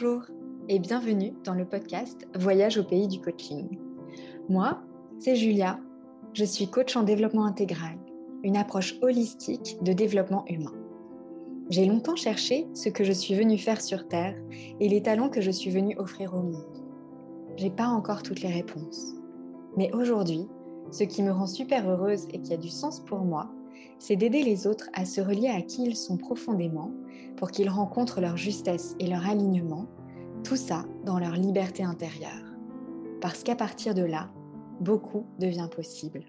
Bonjour et bienvenue dans le podcast Voyage au pays du coaching. Moi, c'est Julia, je suis coach en développement intégral, une approche holistique de développement humain. J'ai longtemps cherché ce que je suis venue faire sur Terre et les talents que je suis venue offrir au monde. J'ai pas encore toutes les réponses. Mais aujourd'hui, ce qui me rend super heureuse et qui a du sens pour moi, c'est d'aider les autres à se relier à qui ils sont profondément pour qu'ils rencontrent leur justesse et leur alignement, tout ça dans leur liberté intérieure. Parce qu'à partir de là, beaucoup devient possible.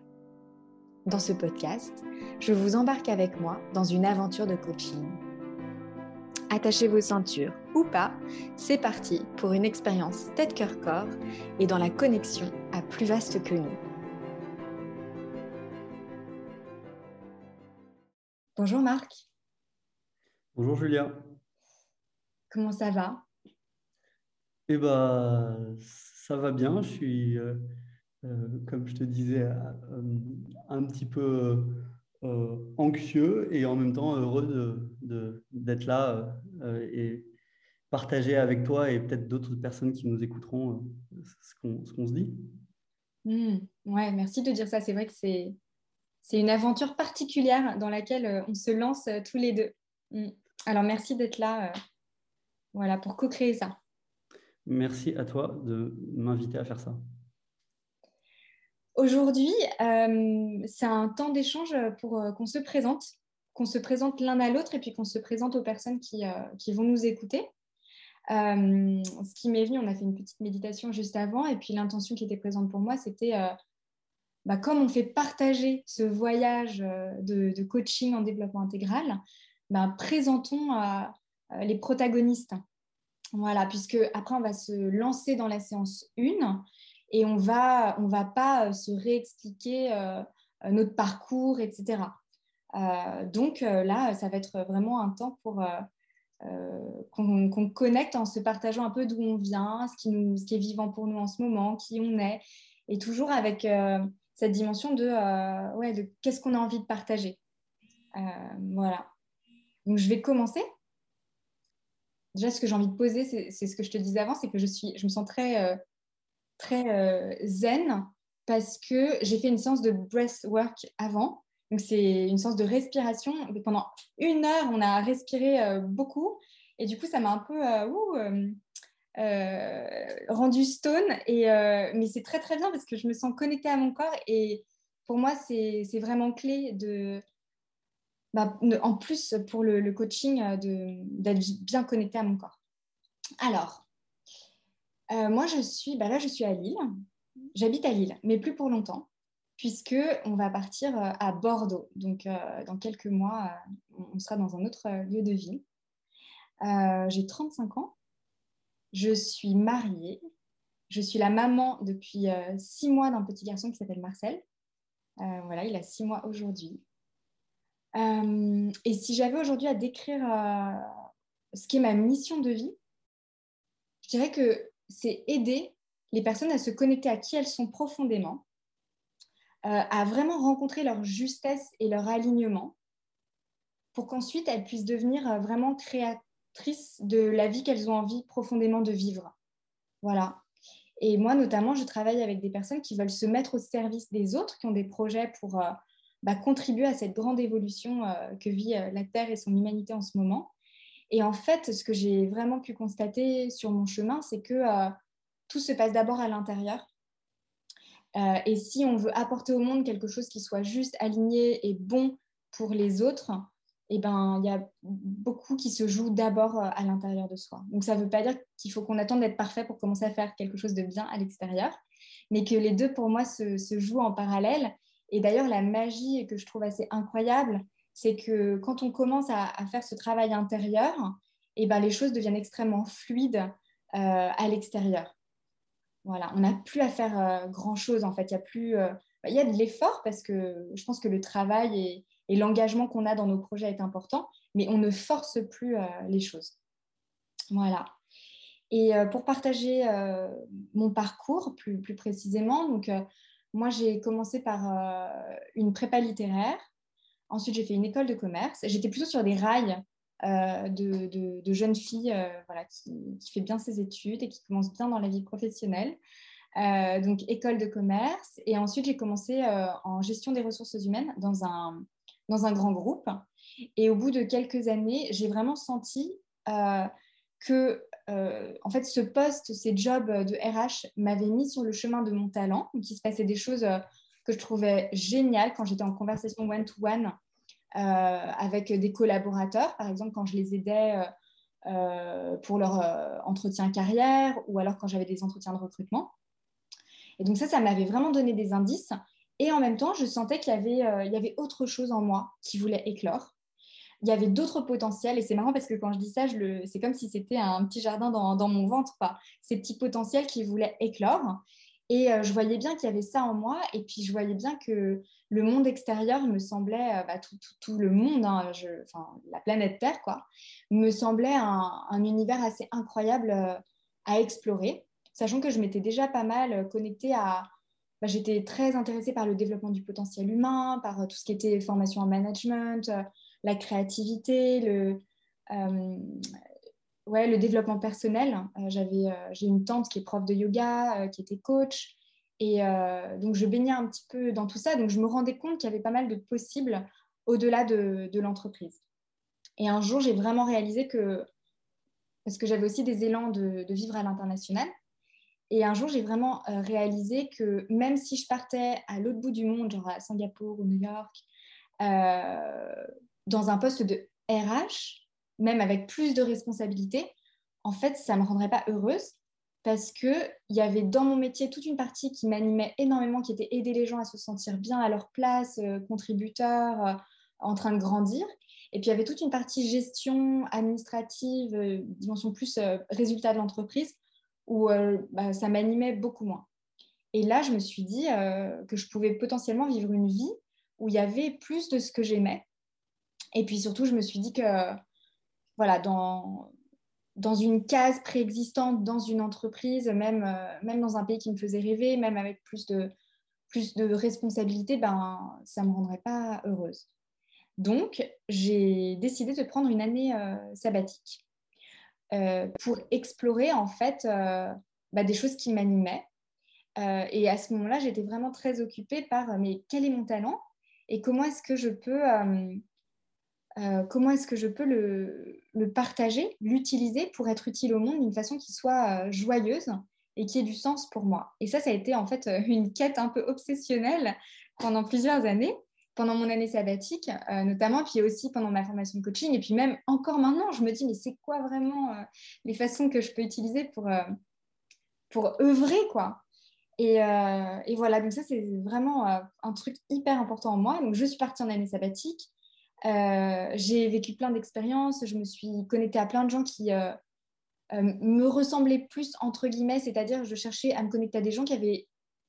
Dans ce podcast, je vous embarque avec moi dans une aventure de coaching. Attachez vos ceintures ou pas, c'est parti pour une expérience tête-cœur-corps et dans la connexion à plus vaste que nous. Bonjour Marc. Bonjour Julia. Comment ça va? Eh ben, ça va bien. Je suis, euh, euh, comme je te disais, euh, un petit peu anxieux et en même temps heureux d'être là et partager avec toi et peut-être d'autres personnes qui nous écouteront ce qu'on se dit. Mmh. ouais, merci de dire ça. C'est vrai que c'est c'est une aventure particulière dans laquelle on se lance tous les deux. Mm. Alors merci d'être là voilà, pour co-créer ça. Merci à toi de m'inviter à faire ça. Aujourd'hui, c'est un temps d'échange pour qu'on se présente, qu'on se présente l'un à l'autre et puis qu'on se présente aux personnes qui, qui vont nous écouter. ce qui m'est venu, on a fait une petite méditation juste avant et puis l'intention qui était présente pour moi, c'était bah, comme on fait partager ce voyage euh, de, coaching en développement intégral, bah, présentons euh, euh, les protagonistes. Voilà, puisque après, on va se lancer dans la séance 1 et on va, on va pas se réexpliquer notre parcours, etc. donc là, ça va être vraiment un temps pour qu'on connecte en se partageant un peu d'où on vient, ce qui, nous, ce qui est vivant pour nous en ce moment, qui on est, et toujours avec cette dimension de, euh, ouais, de qu'est-ce qu'on a envie de partager. Euh, voilà. Donc, je vais commencer. Déjà, ce que j'ai envie de poser, c'est ce que je te disais avant, c'est que je, suis, je me sens très, euh, très zen parce que j'ai fait une séance de breathwork avant. Donc, c'est une séance de respiration. pendant une heure, on a respiré beaucoup. Et du coup, ça m'a un peu euh, rendu stone. Et, euh, mais c'est très très bien parce que je me sens connectée à mon corps et pour moi c'est vraiment clé de, bah, en plus pour le, coaching euh, d'être bien connecté à mon corps. Alors, moi je suis, bah là je suis à Lille, j'habite à Lille, mais plus pour longtemps, puisque on va partir à Bordeaux. Donc dans quelques mois, on sera dans un autre lieu de vie. J'ai 35 ans je suis mariée. Je suis la maman depuis euh, six mois d'un petit garçon qui s'appelle Marcel. Euh, voilà, il a six mois aujourd'hui. Euh, et si j'avais aujourd'hui à décrire ce qui est ma mission de vie, je dirais que c'est aider les personnes à se connecter à qui elles sont profondément, à vraiment rencontrer leur justesse et leur alignement, pour qu'ensuite elles puissent devenir vraiment créatrices de la vie qu'elles ont envie profondément de vivre. Voilà. Et moi, notamment, je travaille avec des personnes qui veulent se mettre au service des autres, qui ont des projets pour euh, bah, contribuer à cette grande évolution euh, que vit euh, la Terre et son humanité en ce moment. Et en fait, ce que j'ai vraiment pu constater sur mon chemin, c'est que tout se passe d'abord à l'intérieur. et si on veut apporter au monde quelque chose qui soit juste, aligné et bon pour les autres, eh ben, il y a beaucoup qui se jouent d'abord euh, à l'intérieur de soi. Donc, ça ne veut pas dire qu'il faut qu'on attende d'être parfait pour commencer à faire quelque chose de bien à l'extérieur, mais que les deux, pour moi, se, jouent en parallèle. Et d'ailleurs, la magie que je trouve assez incroyable, c'est que quand on commence à, faire ce travail intérieur, eh ben, les choses deviennent extrêmement fluides euh, à l'extérieur. Voilà, on n'a plus à faire euh, grand-chose, en fait. Il y a plus... il y a de l'effort parce que je pense que le travail et l'engagement qu'on a dans nos projets est important, mais on ne force plus euh, les choses. Voilà. Et euh, pour partager euh, mon parcours plus, plus précisément, donc moi j'ai commencé par une prépa littéraire. Ensuite j'ai fait une école de commerce. J'étais plutôt sur des rails de, de, jeune fille voilà, qui, qui, fait bien ses études et qui commence bien dans la vie professionnelle. donc, école de commerce. Et ensuite, j'ai commencé en gestion des ressources humaines dans un, dans un grand groupe. Et au bout de quelques années, j'ai vraiment senti que euh, en fait, ce poste, ces jobs de RH m'avaient mis sur le chemin de mon talent, qu'il se passait des choses euh, que je trouvais géniales quand j'étais en conversation one-to-one euh, avec des collaborateurs, par exemple quand je les aidais pour leur entretien carrière ou alors quand j'avais des entretiens de recrutement. Et donc ça, ça m'avait vraiment donné des indices. Et en même temps, je sentais qu'il il y avait autre chose en moi qui voulait éclore il y avait d'autres potentiels. Et c'est marrant parce que quand je dis ça, c'est comme si c'était un petit jardin dans, mon ventre, ces petits potentiels qui voulaient éclore. Et euh, je voyais bien qu'il y avait ça en moi. Et puis, je voyais bien que le monde extérieur me semblait, euh, bah, tout, le monde, hein, la planète Terre, quoi, me semblait un, univers assez incroyable euh, à explorer. Sachant que je m'étais déjà pas mal connectée à. Bah, j'étais très intéressée par le développement du potentiel humain, par tout ce qui était formation en management, la créativité, le, euh, ouais, le développement personnel. Euh, j'avais, euh, j'ai une tante qui est prof de yoga, qui était coach. Et donc, je baignais un petit peu dans tout ça. Donc, je me rendais compte qu'il y avait pas mal de possibles au-delà de, l'entreprise. Et un jour, j'ai vraiment réalisé que, parce que j'avais aussi des élans de, vivre à l'international, et un jour, j'ai vraiment réalisé que même si je partais à l'autre bout du monde, genre à Singapour ou New York, dans un poste de RH, même avec plus de responsabilités, en fait, ça ne me rendrait pas heureuse parce qu'il y avait dans mon métier toute une partie qui m'animait énormément, qui était aider les gens à se sentir bien à leur place, euh, contributeurs, euh, en train de grandir. Et puis, il y avait toute une partie gestion administrative, euh, dimension plus résultat de l'entreprise, où bah, ça m'animait beaucoup moins. Et là, je me suis dit que je pouvais potentiellement vivre une vie où il y avait plus de ce que j'aimais, et puis surtout, je me suis dit que, voilà, dans, dans une case préexistante, dans une entreprise, même, euh, même dans un pays qui me faisait rêver, même avec plus de, plus de responsabilités, ben, ça ne me rendrait pas heureuse. Donc, j'ai décidé de prendre une année euh, sabbatique euh, pour explorer en fait bah, des choses qui m'animaient. et à ce moment-là, j'étais vraiment très occupée par mais quel est mon talent et comment est-ce que je peux euh, comment est-ce que je peux le, partager, l'utiliser pour être utile au monde d'une façon qui soit euh, joyeuse et qui ait du sens pour moi. Et ça, ça a été en fait euh, une quête un peu obsessionnelle pendant plusieurs années, pendant mon année sabbatique notamment, puis aussi pendant ma formation de coaching, et puis même encore maintenant, je me dis, mais c'est quoi vraiment les façons que je peux utiliser pour, pour œuvrer, quoi? Et, et, voilà, donc ça, c'est vraiment un truc hyper important en moi. Donc, je suis partie en année sabbatique. Euh, j'ai vécu plein d'expériences, je me suis connectée à plein de gens qui euh, euh, me ressemblaient plus, entre guillemets, c'est-à-dire je cherchais à me connecter à des gens qui avaient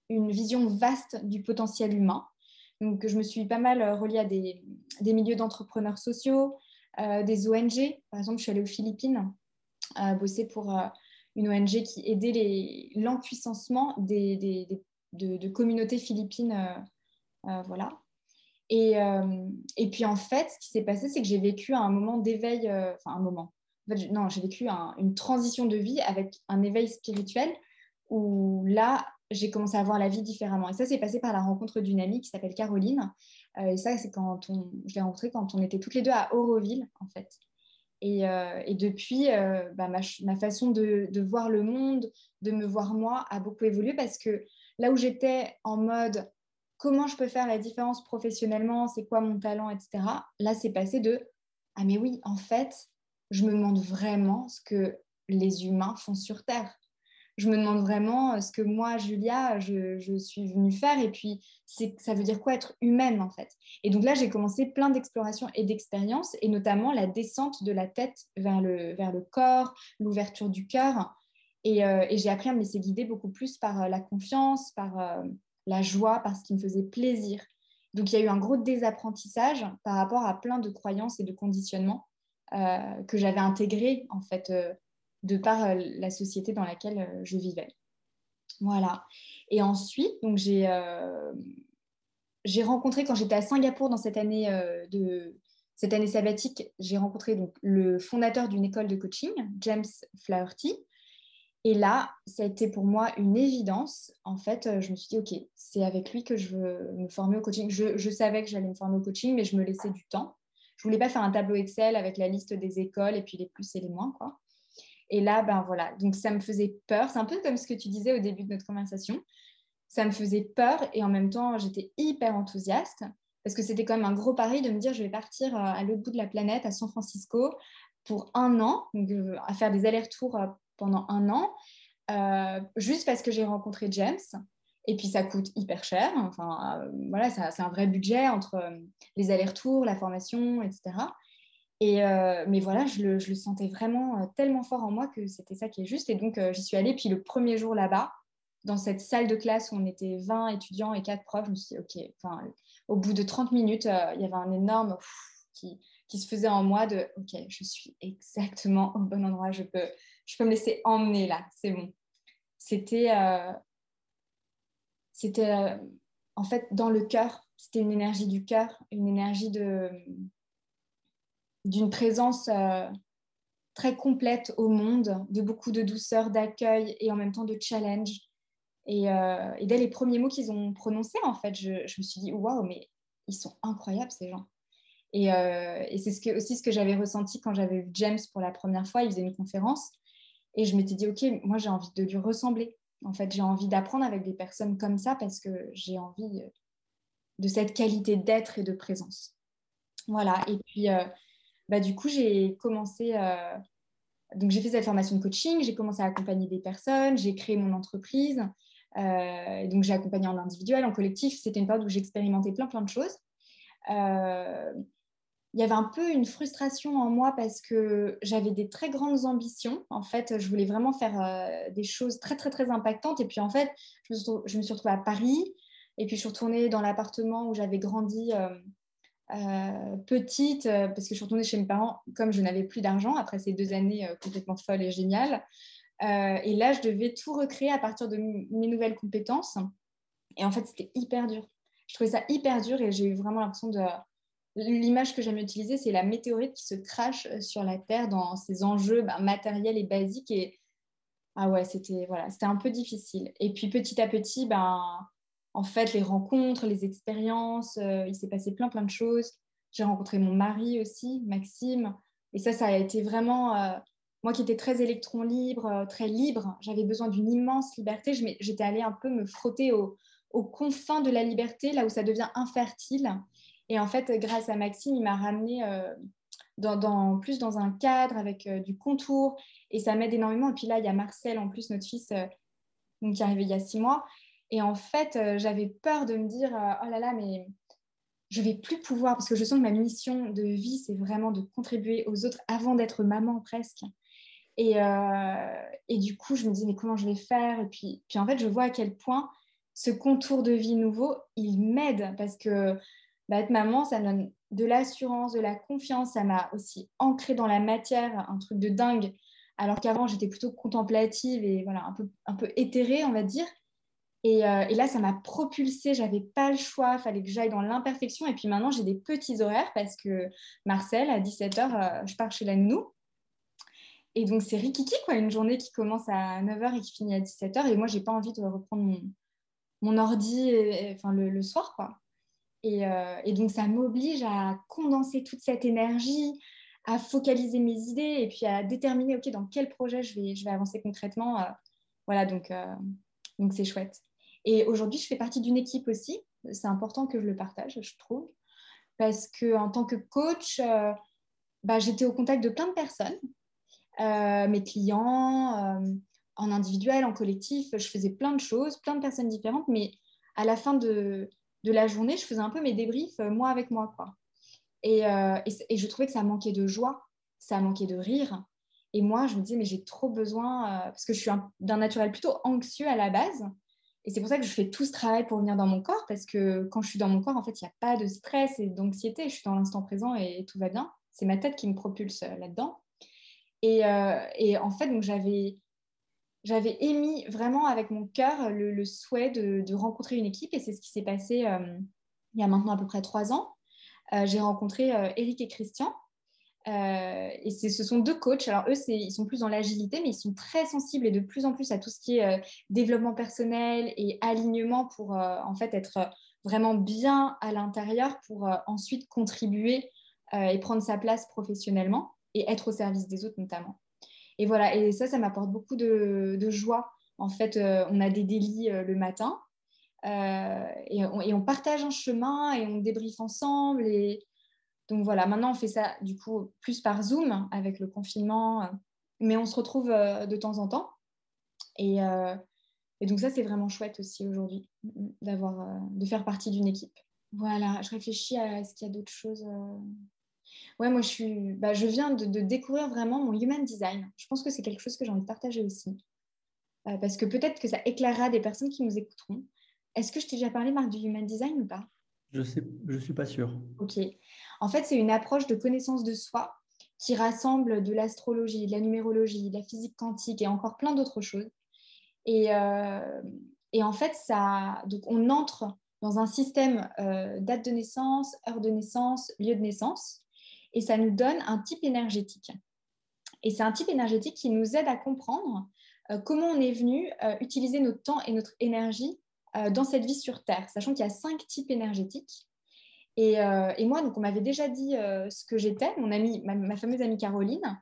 une vision vaste du potentiel humain. Donc, je me suis pas mal reliée à des, des milieux d'entrepreneurs sociaux, des ONG. Par exemple, je suis allée aux Philippines bosser pour une ONG qui aidait l'empuissancement des, des, de, de, communautés philippines. voilà. Et, euh, et, puis en fait, ce qui s'est passé, c'est que j'ai vécu un moment d'éveil, euh, enfin un moment, non, j'ai vécu une transition de vie avec un éveil spirituel où là, j'ai commencé à voir la vie différemment. Et ça, c'est passé par la rencontre d'une amie qui s'appelle Caroline. Euh, et ça, c'est quand on, je l'ai rencontrée quand on était toutes les deux à Auroville, en fait. Et, et depuis, bah, ma, ma, façon de, de, voir le monde, de me voir moi, a beaucoup évolué parce que là où j'étais en mode comment je peux faire la différence professionnellement, c'est quoi mon talent, etc. Là, c'est passé de ah mais oui, en fait, je me demande vraiment ce que les humains font sur Terre. Je me demande vraiment euh, ce que moi, Julia, je, suis venue faire. Et puis, ça veut dire quoi être humaine, en fait? Et donc là, j'ai commencé plein d'explorations et d'expériences, et notamment la descente de la tête vers le, corps, l'ouverture du cœur. Et, euh, et j'ai appris à me laisser guider beaucoup plus par euh, la confiance, par, la joie, parce qu'il me faisait plaisir. Donc il y a eu un gros désapprentissage par rapport à plein de croyances et de conditionnements euh, que j'avais intégrés en fait euh, de par euh, la société dans laquelle je vivais. Voilà. Et ensuite, donc j'ai rencontré quand j'étais à Singapour dans cette année de cette année sabbatique, j'ai rencontré donc, le fondateur d'une école de coaching, James Flaherty. Et là, ça a été pour moi une évidence. En fait, euh, je me suis dit, OK, c'est avec lui que je veux me former au coaching. Je, savais que j'allais me former au coaching, mais je me laissais du temps. Je voulais pas faire un tableau Excel avec la liste des écoles et puis les plus et les moins, quoi. Et là, ben voilà, donc ça me faisait peur. C'est un peu comme ce que tu disais au début de notre conversation. Ça me faisait peur et en même temps, j'étais hyper enthousiaste parce que c'était quand même un gros pari de me dire je vais partir euh, à l'autre bout de la planète, à San Francisco, pour un an, euh, à faire des allers-retours pendant un an, juste parce que j'ai rencontré James. Et puis ça coûte hyper cher. Enfin, voilà, c'est un vrai budget entre les allers-retours, la formation, etc. Et mais voilà, je le, sentais vraiment tellement fort en moi que c'était ça qui est juste. Et donc j'y suis allée. Puis le premier jour là-bas, dans cette salle de classe où on était 20 étudiants et 4 profs, je me suis dit, OK, au bout de 30 minutes, euh, il y avait un énorme qui, qui, se faisait en moi de OK, je suis exactement au bon endroit, je peux, je peux me laisser emmener là, c'est bon. C'était, euh, c'était euh, en fait dans le cœur, c'était une énergie du cœur, une énergie de, d'une présence très complète au monde, de beaucoup de douceur, d'accueil et en même temps de challenge. Euh, et, dès les premiers mots qu'ils ont prononcés, en fait, je, me suis dit, waouh, mais ils sont incroyables, ces gens. Et, euh, c'est ce aussi ce que j'avais ressenti quand j'avais vu James pour la première fois. Il faisait une conférence. Et je m'étais dit, OK, moi, j'ai envie de lui ressembler. En fait, j'ai envie d'apprendre avec des personnes comme ça parce que j'ai envie euh, de cette qualité d'être et de présence. Voilà. Et puis, bah, du coup, j'ai commencé. donc, j'ai fait cette formation de coaching, j'ai commencé à accompagner des personnes, j'ai créé mon entreprise. Euh, donc j'ai accompagné en individuel, en collectif. C'était une période où j'expérimentais plein plein de choses. Euh, il y avait un peu une frustration en moi parce que j'avais des très grandes ambitions. En fait, je voulais vraiment faire euh, des choses très, très, très impactantes. Et puis, en fait, je me, suis, retrouvée à Paris. Et puis, je suis retournée dans l'appartement où j'avais grandi petite, parce que je suis retournée chez mes parents comme je n'avais plus d'argent après ces deux années complètement folles et géniales. Euh, et là, je devais tout recréer à partir de mes nouvelles compétences. Et en fait, c'était hyper dur. Je trouvais ça hyper dur et j'ai eu vraiment l'impression de... L'image que j'aime utiliser, c'est la météorite qui se crache euh, sur la Terre dans ses enjeux ben, matériels et basiques. Et ah ouais, c'était voilà, un peu difficile. Et puis petit à petit, ben, en fait, les rencontres, les expériences, euh, il s'est passé plein plein de choses. J'ai rencontré mon mari aussi, Maxime. Et ça, ça a été vraiment moi qui étais très électron libre, euh, très libre, j'avais besoin d'une immense liberté. J'étais allée un peu me frotter aux confins de la liberté, là où ça devient infertile. Et en fait, grâce à Maxime, il m'a ramené euh, dans, plus dans un cadre avec euh, du contour et ça m'aide énormément. Et puis là, il y a Marcel, en plus, notre fils, donc, qui est arrivé il y a six mois. Et en fait, j'avais peur de me dire, oh là là, mais je vais plus pouvoir, parce que je sens que ma mission de vie, c'est vraiment de contribuer aux autres avant d'être maman presque. Euh, et, du coup, je me dis, mais comment je vais faire? Et puis, puis en fait, je vois à quel point ce contour de vie nouveau, il m'aide parce que bah, être maman, ça me donne de l'assurance, de la confiance. Ça m'a aussi ancré dans la matière, un truc de dingue. Alors qu'avant, j'étais plutôt contemplative et voilà, un peu, un peu éthérée, on va dire. Et, euh, là, ça m'a propulsée. J'avais pas le choix. Il fallait que j'aille dans l'imperfection. Et puis maintenant, j'ai des petits horaires parce que Marcel, à 17h, euh, je pars chez la nounou. Et donc, c'est rikiki, quoi, une journée qui commence à 9h et qui finit à 17h. Et moi, j'ai pas envie de reprendre mon, ordi enfin, le, soir, quoi. Et, euh, et donc, ça m'oblige à condenser toute cette énergie, à focaliser mes idées et puis à déterminer, OK, dans quel projet je vais, je vais avancer concrètement. Euh, voilà, donc euh, donc c'est chouette. Et aujourd'hui, je fais partie d'une équipe aussi. C'est important que je le partage, je trouve. Parce qu'en tant que coach, bah, j'étais au contact de plein de personnes mes clients, en individuel, en collectif. Je faisais plein de choses, plein de personnes différentes, mais à la fin de, de la journée, je faisais un peu mes débriefs, euh, moi avec moi. Quoi. Et, et, je trouvais que ça manquait de joie, ça manquait de rire. Et moi, je me disais, mais j'ai trop besoin, parce que je suis d'un naturel plutôt anxieux à la base. Et c'est pour ça que je fais tout ce travail pour venir dans mon corps, parce que quand je suis dans mon corps, en fait, il n'y a pas de stress et d'anxiété. Je suis dans l'instant présent et tout va bien. C'est ma tête qui me propulse là-dedans. Euh, et, en fait, donc j'avais j'avais émis vraiment avec mon cœur le, souhait de, rencontrer une équipe et c'est ce qui s'est passé euh, il y a maintenant à peu près trois ans. j'ai rencontré Eric et Christian. et ce sont deux coachs. Alors, eux, ils sont plus dans l'agilité, mais ils sont très sensibles et de plus en plus à tout ce qui est développement personnel et alignement pour en fait être vraiment bien à l'intérieur pour ensuite contribuer et prendre sa place professionnellement et être au service des autres notamment. Et voilà, et ça, ça m'apporte beaucoup de, joie. En fait, euh, on a des délits euh, le matin euh, et, on, partage un chemin et on débriefe ensemble. Et donc voilà, maintenant on fait ça du coup plus par Zoom avec le confinement, mais on se retrouve de temps en temps. Et, et donc ça, c'est vraiment chouette aussi aujourd'hui d'avoir, de faire partie d'une équipe. Voilà, je réfléchis à ce qu'il y a d'autres choses. Ouais, moi, je, suis, bah, je viens de, découvrir vraiment mon human design. Je pense que c'est quelque chose que j'ai envie de partager aussi. Euh, parce que peut-être que ça éclairera des personnes qui nous écouteront. Est-ce que je t'ai déjà parlé, Marc, du human design ou pas? Je ne je suis pas sûre. Ok. En fait, c'est une approche de connaissance de soi qui rassemble de l'astrologie, de la numérologie, de la physique quantique et encore plein d'autres choses. Et, euh, et, en fait, ça, donc on entre dans un système euh, date de naissance, heure de naissance, lieu de naissance et ça nous donne un type énergétique. Et c'est un type énergétique qui nous aide à comprendre euh, comment on est venu euh, utiliser notre temps et notre énergie euh, dans cette vie sur Terre, sachant qu'il y a cinq types énergétiques. Et, moi, donc, on m'avait déjà dit ce que j'étais. Mon amie, ma, fameuse amie Caroline,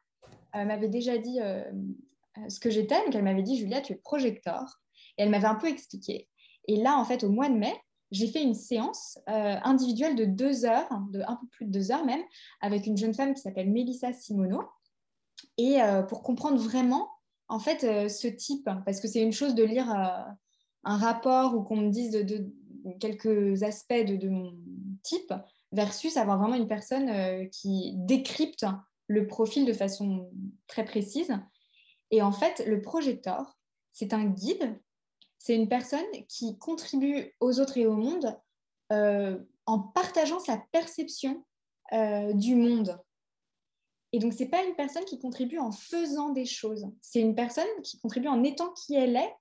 m'avait déjà dit ce que j'étais. Donc, elle m'avait dit, Julia, tu es projecteur. Et elle m'avait un peu expliqué. Et là, en fait, au mois de mai, j'ai fait une séance euh, individuelle de deux heures, de un peu plus de deux heures même, avec une jeune femme qui s'appelle Mélissa Simono. Et euh, pour comprendre vraiment, en fait, euh, ce type, parce que c'est une chose de lire un rapport ou qu'on me dise de, quelques aspects de, mon type, versus avoir vraiment une personne qui décrypte le profil de façon très précise. Et en fait, le projecteur, c'est un guide c'est une personne qui contribue aux autres et au monde euh, en partageant sa perception euh, du monde. Et donc, ce n'est pas une personne qui contribue en faisant des choses. C'est une personne qui contribue en étant qui elle est.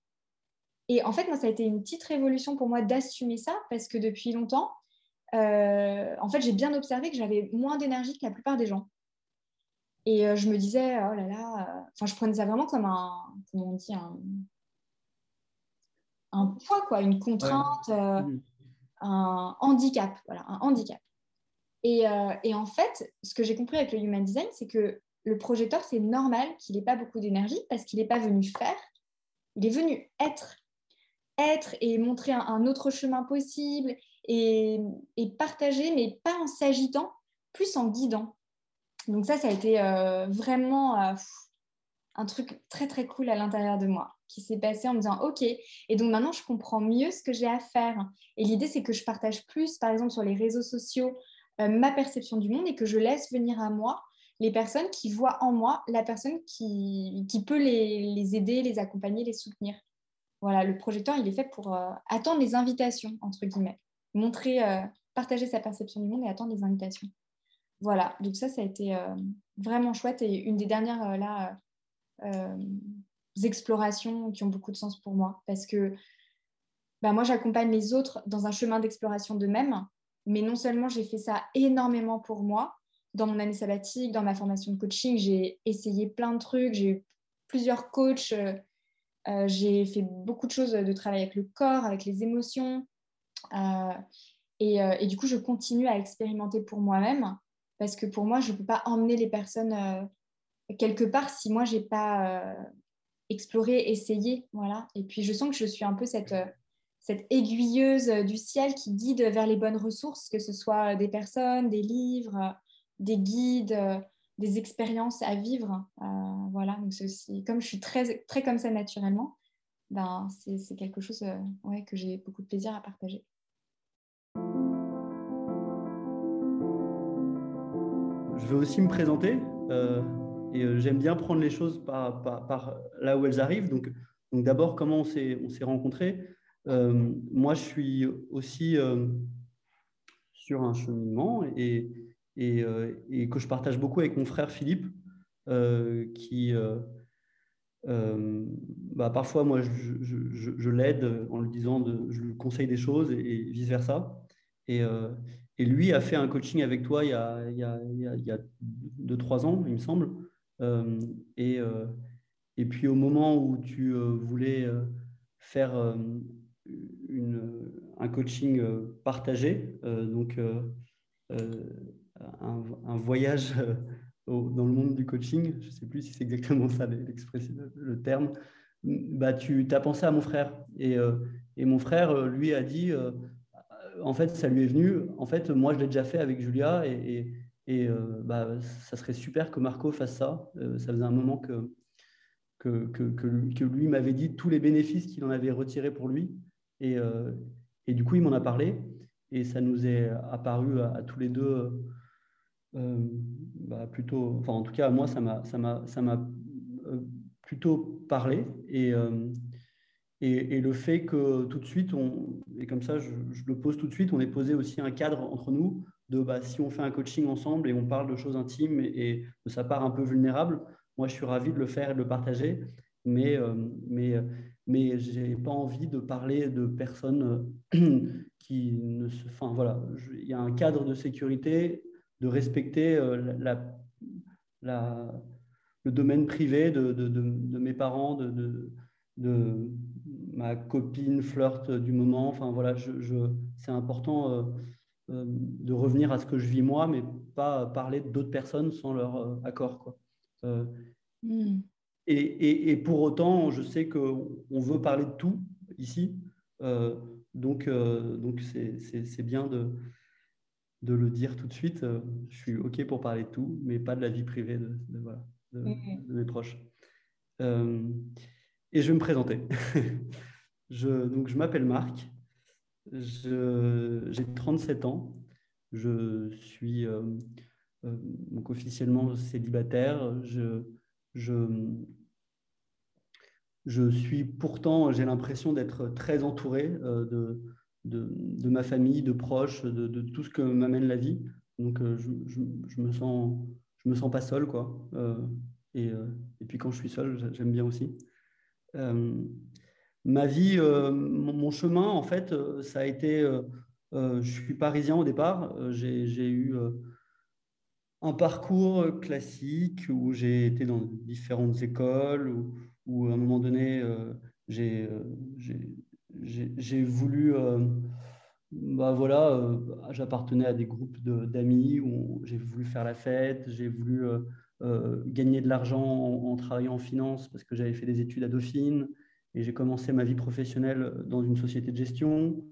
Et en fait, moi, ça a été une petite révolution pour moi d'assumer ça parce que depuis longtemps, euh, en fait, j'ai bien observé que j'avais moins d'énergie que la plupart des gens. Et je me disais, oh là là, enfin, je prenais ça vraiment comme un, comment on dit, un, un poids, quoi, une contrainte, euh, mm. un handicap. Voilà, un handicap. Et, euh, et en fait, ce que j'ai compris avec le Human Design, c'est que le projecteur, c'est normal qu'il n'ait pas beaucoup d'énergie parce qu'il n'est pas venu faire, il est venu être. Être et montrer un, autre chemin possible et, et, partager, mais pas en s'agitant, plus en guidant. Donc ça, ça a été euh, vraiment un truc très très cool à l'intérieur de moi qui s'est passé en me disant ok et donc maintenant je comprends mieux ce que j'ai à faire. Et l'idée c'est que je partage plus par exemple sur les réseaux sociaux euh, ma perception du monde et que je laisse venir à moi les personnes qui voient en moi la personne qui, qui peut les, aider les accompagner les soutenir. Voilà le projecteur il est fait pour euh, attendre les invitations entre guillemets. Montrer euh, partager sa perception du monde et attendre les invitations. Voilà donc ça ça a été vraiment chouette et une des dernières là explorations qui ont beaucoup de sens pour moi. Parce que bah, moi, j'accompagne les autres dans un chemin d'exploration d'eux-mêmes. Mais non seulement j'ai fait ça énormément pour moi, dans mon année sabbatique, dans ma formation de coaching, j'ai essayé plein de trucs, j'ai eu plusieurs coachs, euh, euh, j'ai fait beaucoup de choses de travail avec le corps, avec les émotions. et, et, du coup, je continue à expérimenter pour moi-même parce que pour moi, je ne peux pas emmener les personnes quelque part, si moi, j'ai pas euh, exploré, essayé, voilà. Et puis, je sens que je suis un peu cette, euh, cette aiguilleuse du ciel qui guide vers les bonnes ressources, que ce soit des personnes, des livres, des guides, des expériences à vivre. Euh, voilà, donc aussi, comme je suis très, très comme ça naturellement, ben, c'est quelque chose ouais, que j'ai beaucoup de plaisir à partager. Je veux aussi me présenter. Et euh, j'aime bien prendre les choses par, là où elles arrivent. Donc, donc d'abord, comment on s'est, on s'est rencontrés? Euh, Moi, je suis aussi euh, sur un cheminement et, et, et, que je partage beaucoup avec mon frère Philippe, qui bah, parfois, moi, je, l'aide en lui disant, de, je lui conseille des choses et, vice-versa. Et, et lui a fait un coaching avec toi il y a, il y a, il y a deux, trois ans, il me semble. Et, et puis au moment où tu voulais faire une, un coaching partagé, donc un, voyage dans le monde du coaching, je ne sais plus si c'est exactement ça l'expression, le terme, bah, tu as pensé à mon frère. Et, euh, et mon frère, euh, lui, a dit, euh, en fait, ça lui est venu, en fait, moi, je l'ai déjà fait avec Julia, et, et, bah, ça serait super que Marco fasse ça. ça faisait un moment que, que, que, que lui, m'avait dit tous les bénéfices qu'il en avait retirés pour lui. Et, et du coup, il m'en a parlé, et ça nous est apparu à, tous les deux. Bah, plutôt, enfin en tout cas moi ça m'a ça m'a ça m'a plutôt parler et, euh, et, et, le fait que tout de suite, on, et comme ça je, le pose tout de suite, on est posé aussi un cadre entre nous de bah, si on fait un coaching ensemble et on parle de choses intimes et, de sa part un peu vulnérable, moi je suis ravi de le faire et de le partager, mais, euh, mais, mais je n'ai pas envie de parler de personnes euh, qui ne se... Enfin voilà, il y a un cadre de sécurité, de respecter la, la le domaine privé de, de, de, mes parents, de, ma copine flirt du moment. Enfin voilà, je, je, c'est important euh, euh, de revenir à ce que je vis moi, mais pas parler d'autres personnes sans leur euh, accord. Quoi. Hmm. Et, et, et, pour autant, je sais qu'on veut parler de tout ici. donc, donc c'est, bien de, de le dire tout de suite. Je suis OK pour parler de tout, mais pas de la vie privée. De, voilà de, mm. mes proches. Euh, et je vais me présenter. je, donc, je m'appelle Marc, j'ai 37 ans, je suis euh, euh, officiellement célibataire. Je, je, je suis pourtant, j'ai l'impression d'être très entouré de, de, de, ma famille, de proches, de, de tout ce que m'amène la vie. Donc, je, je, je, me sens je me sens pas seul, quoi. Euh, et, euh, et, puis quand je suis seul, j'aime bien aussi. Euh, ma vie, mon, chemin, en fait, ça a été. je suis parisien au départ. J'ai eu un parcours classique où j'ai été dans différentes écoles, où, à un moment donné, j'ai voulu bah voilà, euh, j'appartenais à des groupes d'amis où j'ai voulu faire la fête, j'ai voulu euh, euh, gagner de l'argent en, travaillant en finance parce que j'avais fait des études à Dauphine et j'ai commencé ma vie professionnelle dans une société de gestion.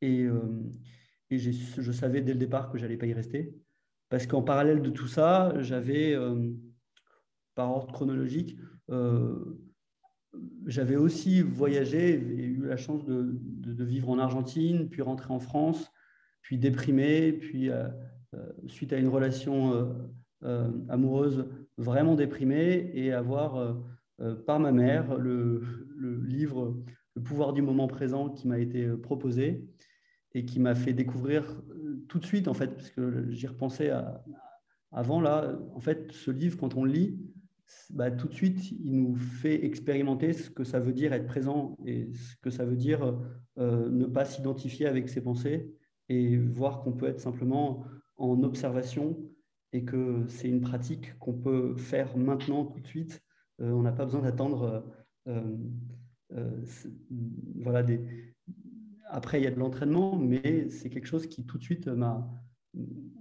et, et je savais dès le départ que j'allais pas y rester parce qu'en parallèle de tout ça, j'avais, par ordre chronologique, j'avais aussi voyagé et eu la chance de, vivre en Argentine, puis rentrer en France, puis déprimé, puis euh, euh, suite à une relation euh, amoureuse vraiment déprimée, et avoir par ma mère le, livre Le pouvoir du moment présent qui m'a été proposé et qui m'a fait découvrir tout de suite, en fait, parce que j'y repensais avant, là, en fait, ce livre, quand on le lit, bah, tout de suite, il nous fait expérimenter ce que ça veut dire être présent et ce que ça veut dire euh, ne pas s'identifier avec ses pensées et voir qu'on peut être simplement en observation et que c'est une pratique qu'on peut faire maintenant, tout de suite. Euh, on n'a pas besoin d'attendre. Euh, voilà, des... Après, il y a de l'entraînement, mais c'est quelque chose qui tout de suite m'a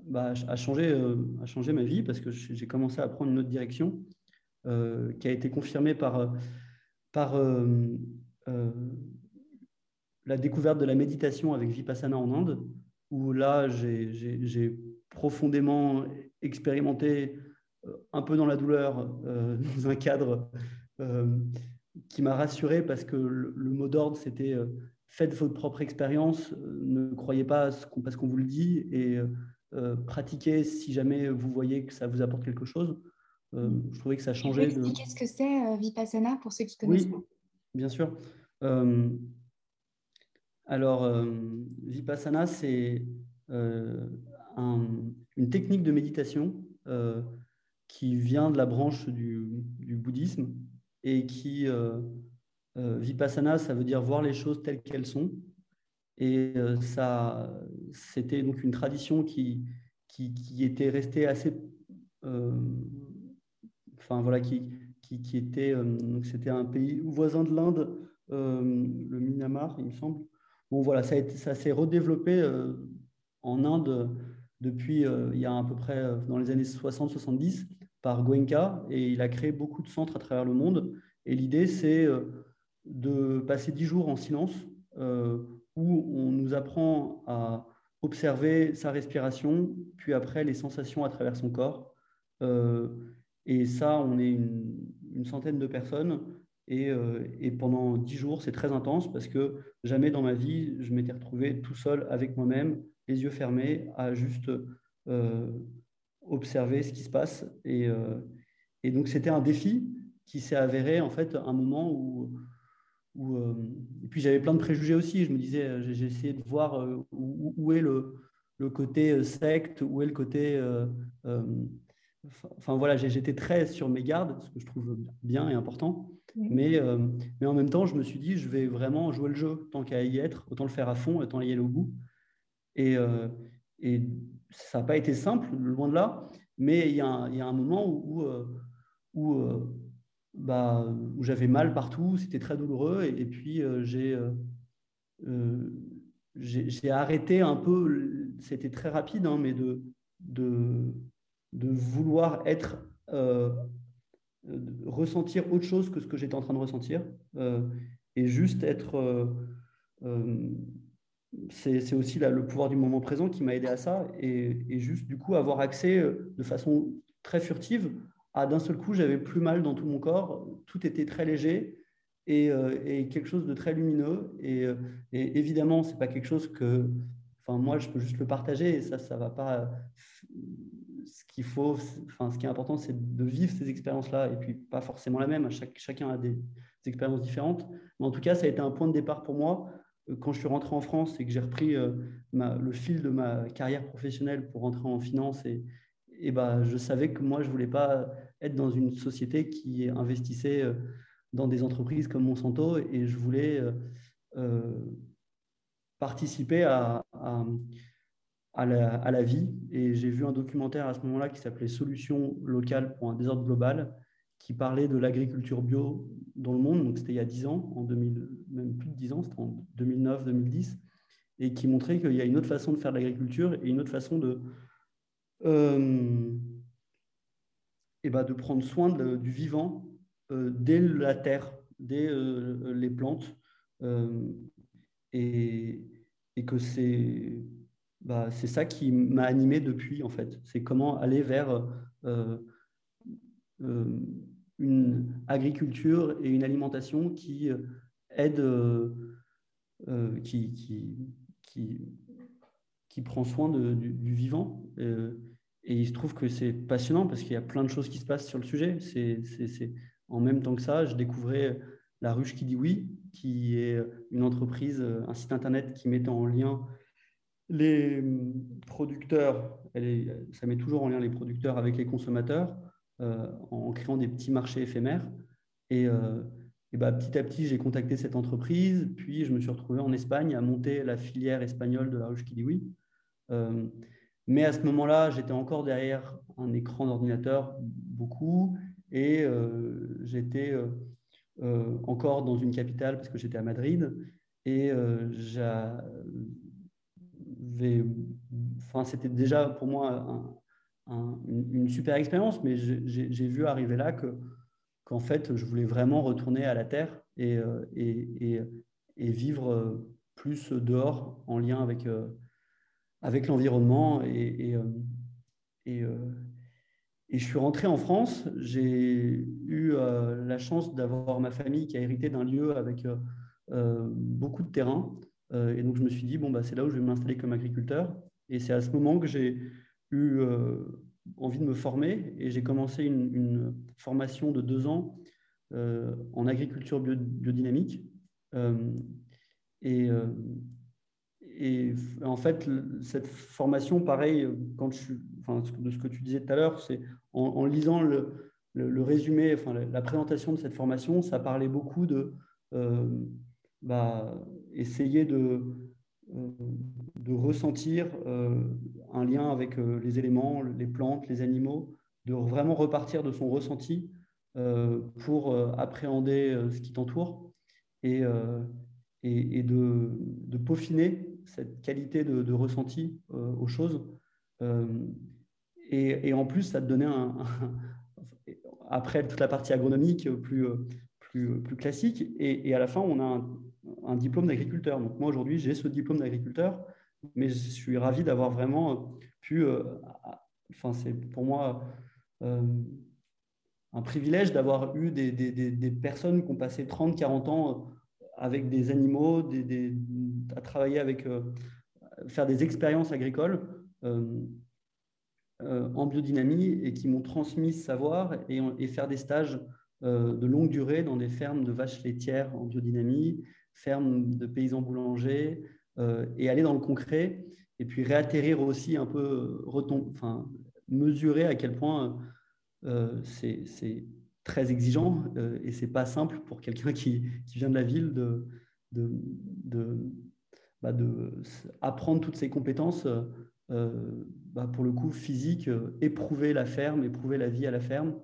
bah, a, changé, a changé ma vie parce que j'ai commencé à prendre une autre direction. Euh, qui a été confirmé par, par euh, euh, la découverte de la méditation avec Vipassana en Inde, où là, j'ai profondément expérimenté un peu dans la douleur, dans un cadre qui m'a rassuré parce que le, mot d'ordre, c'était faites votre propre expérience, ne croyez pas à ce qu'on vous le dit et pratiquez si jamais vous voyez que ça vous apporte quelque chose. Euh, je trouvais que ça changeait. Tu peux expliquer ce que c'est euh, Vipassana pour ceux qui connaissent oui, bien sûr. Euh, alors, Vipassana, c'est une technique de méditation qui vient de la branche du, bouddhisme et qui, Vipassana, ça veut dire voir les choses telles qu'elles sont. Et ça, c'était donc une tradition qui, qui, était restée assez enfin voilà, qui, qui, qui était, c'était un pays voisin de l'Inde, le Myanmar, il me semble. Bon voilà, ça, ça s'est redéveloppé en Inde depuis il y a à peu près dans les années 60-70 par Goenka et il a créé beaucoup de centres à travers le monde. Et l'idée, c'est de passer dix jours en silence où on nous apprend à observer sa respiration, puis après les sensations à travers son corps. Euh, et ça, on est une, centaine de personnes. Et, euh, et pendant dix jours, c'est très intense parce que jamais dans ma vie, je m'étais retrouvé tout seul avec moi-même, les yeux fermés, à juste euh, observer ce qui se passe. Et, et donc, c'était un défi qui s'est avéré en fait un moment où, où et puis j'avais plein de préjugés aussi. Je me disais, j'ai essayé de voir où, où est le, le, côté secte, où est le côté Enfin voilà, j'étais très sur mes gardes, ce que je trouve bien et important. Mais, euh, mais en même temps, je me suis dit, je vais vraiment jouer le jeu. Tant qu'à y être, autant le faire à fond, autant y aller au bout. Et, euh, et ça n'a pas été simple, loin de là. Mais il y, a un moment où, où, euh, bah, où j'avais mal partout, c'était très douloureux. Et, puis, j'ai j'ai arrêté un peu, c'était très rapide, hein, mais de, vouloir être, euh, ressentir autre chose que ce que j'étais en train de ressentir euh, et juste être. Euh, c'est aussi le pouvoir du moment présent qui m'a aidé à ça et, juste du coup avoir accès de façon très furtive à d'un seul coup j'avais plus mal dans tout mon corps, tout était très léger et, quelque chose de très lumineux et, et évidemment c'est pas quelque chose que enfin moi je peux juste le partager et ça ça va pas ce qu'il faut, enfin, ce qui est important, c'est de vivre ces expériences-là, et puis pas forcément la même. Chacun a des, expériences différentes. Mais en tout cas, ça a été un point de départ pour moi euh, quand je suis rentré en France et que j'ai repris euh, le fil de ma carrière professionnelle pour rentrer en finance. Et, et bah, je savais que moi, je voulais pas être dans une société qui investissait euh, dans des entreprises comme Monsanto, et je voulais participer à la, vie. Et j'ai vu un documentaire à ce moment-là qui s'appelait Solutions locales pour un désordre global, qui parlait de l'agriculture bio dans le monde. Donc c'était il y a 10 ans, en 2000, même plus de 10 ans, c'était en 2009-2010, et qui montrait qu'il y a une autre façon de faire de l'agriculture et une autre façon de, euh, et bah, de prendre soin du vivant euh, dès la terre, dès euh, les plantes. et, et que c'est bah, c'est ça qui m'a animé depuis, en fait. C'est comment aller vers une agriculture et une alimentation qui euh, aide, qui, qui, qui, prend soin du, vivant. et il se trouve que c'est passionnant parce qu'il y a plein de choses qui se passent sur le sujet. C'est, En même temps que ça, je découvrais La Ruche qui dit oui, qui est une entreprise, un site internet qui mettait en lien les producteurs, ça met toujours en lien les producteurs avec les consommateurs euh, en créant des petits marchés éphémères. Et, euh, bah, petit à petit, j'ai contacté cette entreprise, puis je me suis retrouvé en Espagne à monter la filière espagnole de la ruche Kidiwi. Euh, mais à ce moment-là, j'étais encore derrière un écran d'ordinateur, beaucoup, et j'étais encore dans une capitale parce que j'étais à Madrid. Et enfin, c'était déjà pour moi une, super expérience, mais j'ai vu arriver là que qu'en fait, je voulais vraiment retourner à la terre et, euh, et, et, vivre euh, plus dehors en lien avec, euh, avec l'environnement. Et, et, je suis rentré en France. J'ai eu la chance d'avoir ma famille qui a hérité d'un lieu avec beaucoup de terrain. Et donc, je me suis dit, bon, bah, c'est là où je vais m'installer comme agriculteur. Et c'est à ce moment que j'ai eu euh, envie de me former et j'ai commencé une, formation de deux ans euh, en agriculture biodynamique. et, et en fait, cette formation, pareil, quand je, de ce que tu disais tout à l'heure, c'est en, lisant le, le, résumé, enfin, la, présentation de cette formation, ça parlait beaucoup de bah, essayer de, de ressentir un lien avec les éléments, les plantes, les animaux, de vraiment repartir de son ressenti pour appréhender ce qui t'entoure et, et, de, de, peaufiner cette qualité de, ressenti aux choses. Et, en plus, ça te donnait un, après toute la partie agronomique plus, plus, plus classique. Et, à la fin, on a un, diplôme d'agriculteur. Donc moi, aujourd'hui, j'ai ce diplôme d'agriculteur, mais je suis ravi d'avoir vraiment pu... Euh, enfin, c'est pour moi euh, un privilège d'avoir eu des, des, des, personnes qui ont passé 30, 40 ans avec des animaux, à travailler avec... Euh, faire des expériences agricoles en biodynamie et qui m'ont transmis ce savoir et, et faire des stages euh, de longue durée dans des fermes de vaches laitières en biodynamie, fermes de paysans boulangers, euh, et aller dans le concret, et puis réatterrir aussi un peu, enfin, mesurer à quel point euh, c'est très exigeant et c'est pas simple pour quelqu'un qui, vient de la ville de, de, de, bah, apprendre toutes ces compétences, bah, pour le coup physique, éprouver la ferme, éprouver la vie à la ferme.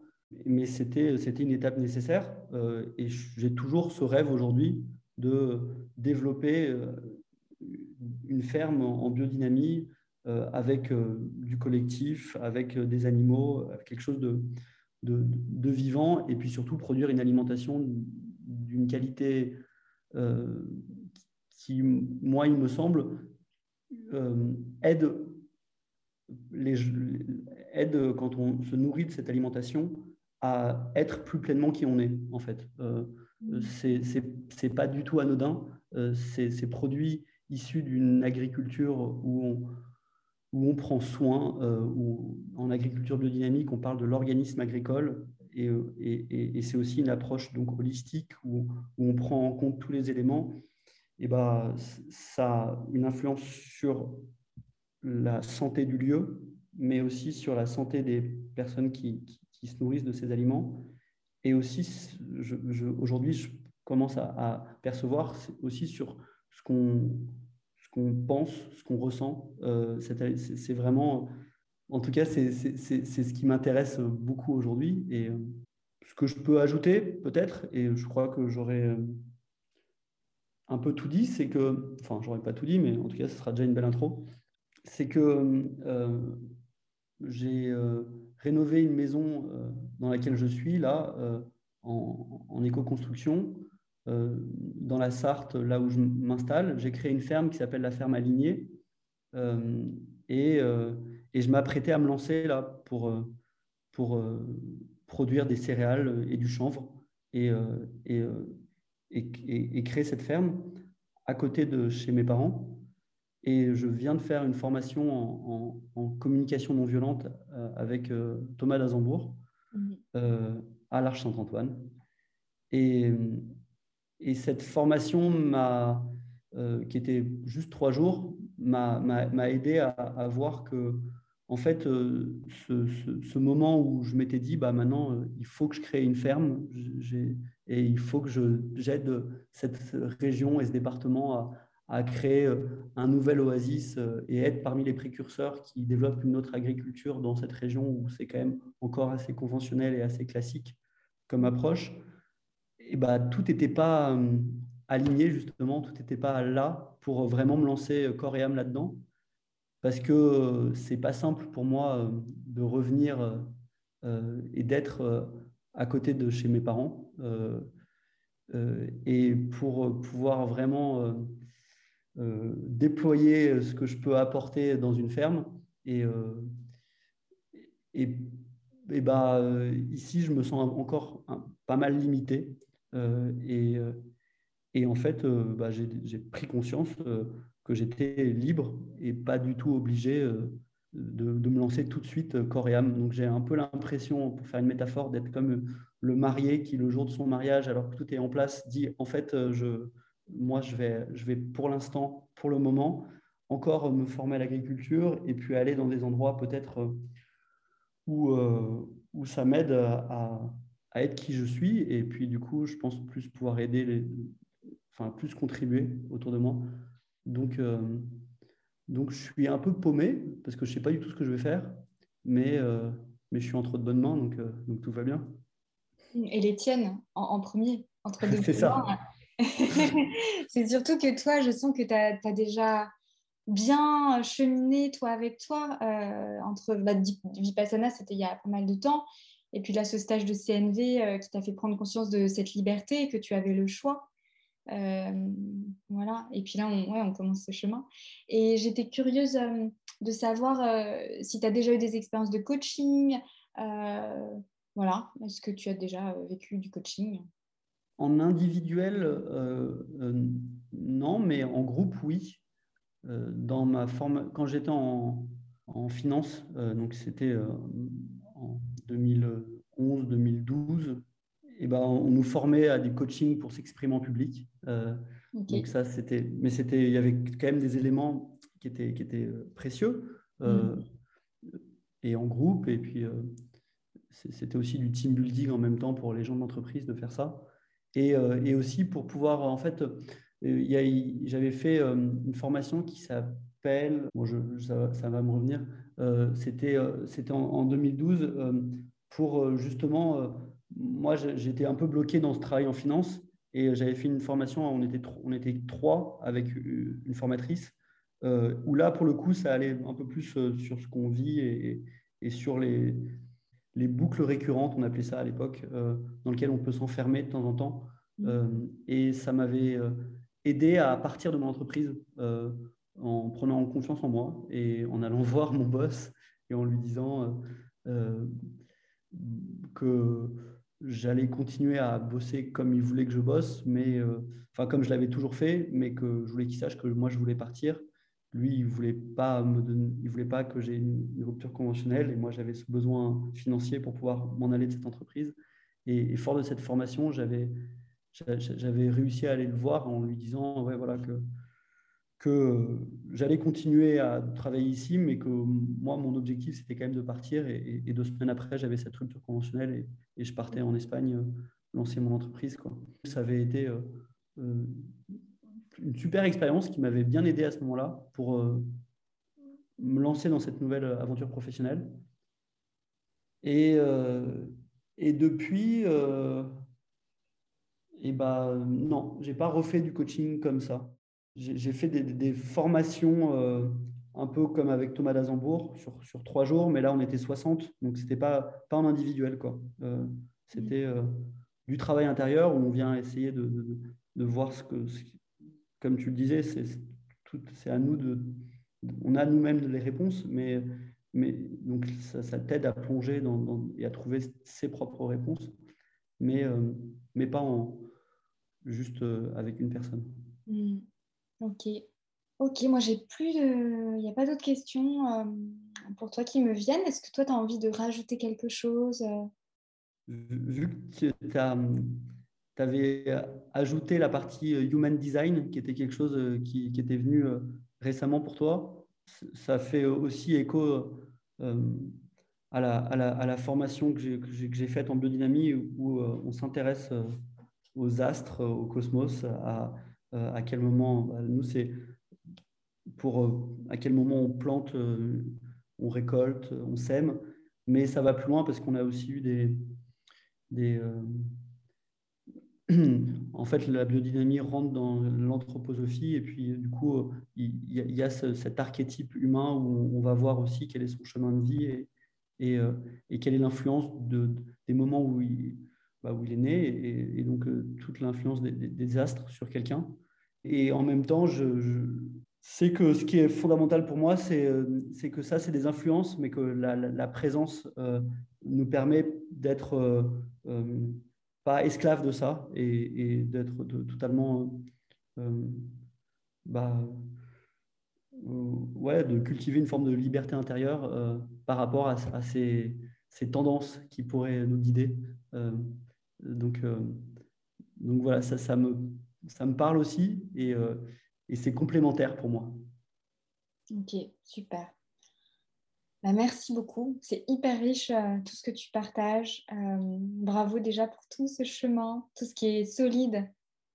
Mais c'était une étape nécessaire euh, et j'ai toujours ce rêve aujourd'hui de développer euh, une ferme en biodynamie euh, avec du collectif, avec des animaux, quelque chose de, de, de, vivant et puis surtout produire une alimentation d'une qualité qui, moi, il me semble, aide, les, aide quand on se nourrit de cette alimentation à être plus pleinement qui on est, en fait. Euh, mm. c'est pas du tout anodin. Euh, ces produits issus d'une agriculture où on, où on prend soin, euh, où en agriculture biodynamique, on parle de l'organisme agricole, et, et, c'est aussi une approche donc holistique où, où, on prend en compte tous les éléments. Et bah, ça a une influence sur la santé du lieu, mais aussi sur la santé des personnes qui, qui se nourrissent de ces aliments. Et aussi, aujourd'hui, je commence à, percevoir aussi sur ce qu'on qu'on pense, ce qu'on ressent. Euh, c'est vraiment, en tout cas, c'est ce qui m'intéresse beaucoup aujourd'hui. Et euh, ce que je peux ajouter, peut-être, et je crois que j'aurais euh, un peu tout dit, c'est que, enfin, j'aurais pas tout dit, mais en tout cas, ce sera déjà une belle intro, c'est que j'ai rénover une maison dans laquelle je suis, là, en, éco-construction, dans la Sarthe, là où je m'installe. J'ai créé une ferme qui s'appelle la ferme alignée. Et, et, je m'apprêtais à me lancer là pour, pour produire des céréales et du chanvre et, et, et, créer cette ferme à côté de chez mes parents. Et je viens de faire une formation en, communication non violente euh, avec euh, Thomas Dazambourg mhm. euh, à l'Arche Saint-Antoine. Et, et, cette formation, m'a, qui était juste trois jours, m'a, aidé à, voir que, en fait, ce, ce, moment où je m'étais dit, bah, maintenant, il faut que je crée une ferme et il faut que j'aide cette région et ce département à à créer euh, un nouvel oasis euh, et être parmi les précurseurs qui développent une autre agriculture dans cette région où c'est quand même encore assez conventionnel et assez classique comme approche, et bah, tout n'était pas euh, aligné justement, tout n'était pas là pour vraiment me lancer corps et âme là-dedans, parce que c'est pas simple pour moi de revenir et d'être à côté de chez mes parents. et pour pouvoir vraiment euh, déployer ce que je peux apporter dans une ferme. Et, euh, et, et bah, ici, je me sens encore pas mal limité. Euh, et, et, en fait, bah, j'ai pris conscience que j'étais libre et pas du tout obligé de, me lancer tout de suite corps et âme. Donc j'ai un peu l'impression, pour faire une métaphore, d'être comme le marié qui, le jour de son mariage, alors que tout est en place, dit en fait, moi, je vais, pour l'instant, pour le moment, encore me former à l'agriculture et puis aller dans des endroits peut-être euh, euh, où ça m'aide à, à, être qui je suis. Et puis, du coup, je pense plus pouvoir aider, les, enfin, plus contribuer autour de moi. Donc, donc, je suis un peu paumé parce que je sais pas du tout ce que je vais faire, mais, mais je suis entre de bonnes mains, donc, donc tout va bien. Et les tiennes en, premier, entre deux C'est ça. c'est surtout que toi, je sens que tu as, déjà bien cheminé, toi, avec toi. Euh, entre bah, Vipassana, c'était il y a pas mal de temps. Et puis là, ce stage de CNV euh, qui t'a fait prendre conscience de cette liberté et que tu avais le choix. Euh, voilà. Et puis là, on, ouais, on commence ce chemin. Et j'étais curieuse de savoir si tu as déjà eu des expériences de coaching. voilà. Est-ce que tu as déjà vécu du coaching? En individuel, euh, euh, non, mais en groupe, oui. Euh, dans ma forme, quand j'étais en, finance, donc c'était en 2011-2012, et eh ben, on nous formait à des coachings pour s'exprimer en public. Donc ça, c'était, mais c'était, il y avait quand même des éléments qui étaient, qui étaient précieux mm. et en groupe. Et puis c'était aussi du team building en même temps pour les gens de l'entreprise de faire ça. Euh, et, aussi pour pouvoir, en fait, euh, j'avais fait euh, une formation qui bon, ça, va me revenir, c'était c'était en, 2012 pour justement, moi j'étais un peu bloqué dans ce travail en finance et j'avais fait une formation, on était, on était trois avec une formatrice, où là pour le coup ça allait un peu plus sur ce qu'on vit et, et sur les, les boucles récurrentes, on appelait ça à l'époque, euh, dans lesquelles on peut s'enfermer de temps en temps. Mm. Euh, et ça m'avait euh, aidé à partir de mon entreprise en prenant confiance en moi et en allant voir mon boss et en lui disant que j'allais continuer à bosser comme il voulait que je bosse, mais enfin comme je l'avais toujours fait, mais que je voulais qu'il sache que moi je voulais partir lui, il voulait, pas me voulait pas que j'ai une, rupture conventionnelle et moi, j'avais ce besoin financier pour pouvoir m'en aller de cette entreprise. Et, fort de cette formation, j'avais, j'avais réussi à aller le voir en lui disant ouais, voilà, que, que j'allais continuer à travailler ici, mais que moi, mon objectif, c'était quand même de partir. Et, deux semaines après, j'avais cette rupture conventionnelle et, je partais en Espagne euh, lancer mon entreprise. Quoi. Ça avait été euh, euh, une super expérience qui m'avait bien aidé à ce moment-là pour euh, me lancer dans cette nouvelle aventure professionnelle. Et, euh, et depuis, euh, et bah, non, j'ai pas refait du coaching comme ça. J'ai fait des, formations euh, un peu comme avec Thomas Dazambourg sur, sur trois jours, mais là on était 60, donc c'était pas, pas en individuel. quoi. c'était du travail intérieur où on vient essayer de, de, voir ce que, comme tu le disais, c'est à nous de. On a nous-mêmes les réponses, mais, mais donc ça, t'aide à plonger dans, et à trouver ses propres réponses, mais, euh, mais pas en, juste euh, avec une personne. Hmm. Ok. Ok, moi j'ai plus de. Il n'y a pas d'autres questions euh, pour toi qui me viennent. Est-ce que toi tu as envie de rajouter quelque chose Vu que tu avais euh, ajouté la partie euh, Human Design, qui était quelque chose euh, qui, était venu récemment pour toi. Ça fait aussi écho à la, à la, formation que j'ai faite en biodynamie, où on s'intéresse aux astres, au cosmos, à, à quel moment, bah, nous, c'est pour à quel moment on plante, on récolte, on sème, mais ça va plus loin parce qu'on a aussi eu des, des, en fait, la biodynamie rentre dans l'anthroposophie et puis du coup, il y, a, cet archétype humain où on va voir aussi quel est son chemin de vie et, et, euh, quelle est l'influence de, des moments où il, bah, où il est né et, donc euh, toute l'influence des, astres sur quelqu'un. Et en même temps, je, sais que ce qui est fondamental pour moi, c'est euh, que ça, c'est des influences, mais que la, présence nous permet d'être pas esclave de ça et, d'être totalement euh, bah, euh, ouais, de cultiver une forme de liberté intérieure euh, par rapport à, ces, tendances qui pourraient nous guider. Donc, donc voilà, ça, ça, me, ça me parle aussi et, et c'est complémentaire pour moi. Ok, super. Bah, merci beaucoup. C'est hyper riche euh, tout ce que tu partages. Euh, bravo déjà pour tout ce chemin, tout ce qui est solide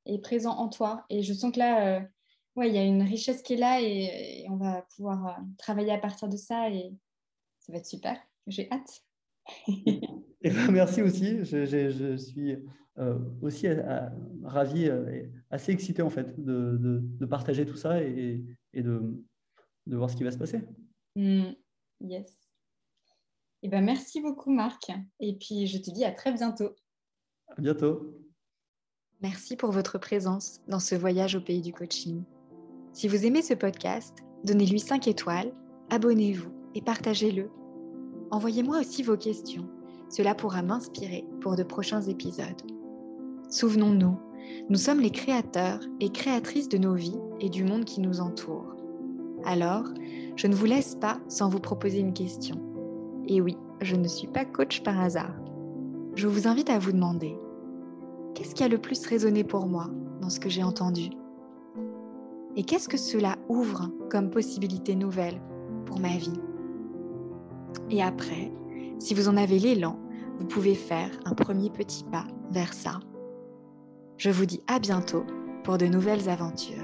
et présent en toi. Et je sens que là, euh, ouais, il y a une richesse qui est là et, on va pouvoir euh, travailler à partir de ça et ça va être super. J'ai hâte. et ben, merci aussi. Je, je, suis euh, aussi euh, ravi et assez excité en fait de, de, partager tout ça et, et de, de, voir ce qui va se passer. Mm. yes. Et ben, merci beaucoup Marc. Et puis je te dis à très bientôt. À bientôt. Merci pour votre présence dans ce voyage au pays du coaching. Si vous aimez ce podcast, donnez-lui 5 étoiles, abonnez-vous et partagez-le. Envoyez-moi aussi vos questions. Cela pourra m'inspirer pour de prochains épisodes. Souvenons-nous, nous sommes les créateurs et créatrices de nos vies et du monde qui nous entoure. Alors, je ne vous laisse pas sans vous proposer une question. Et oui, je ne suis pas coach par hasard. Je vous invite à vous demander, qu'est-ce qui a le plus résonné pour moi dans ce que j'ai entendu? Et qu'est-ce que cela ouvre comme possibilité nouvelle pour ma vie? Et après, si vous en avez l'élan, vous pouvez faire un premier petit pas vers ça. Je vous dis à bientôt pour de nouvelles aventures.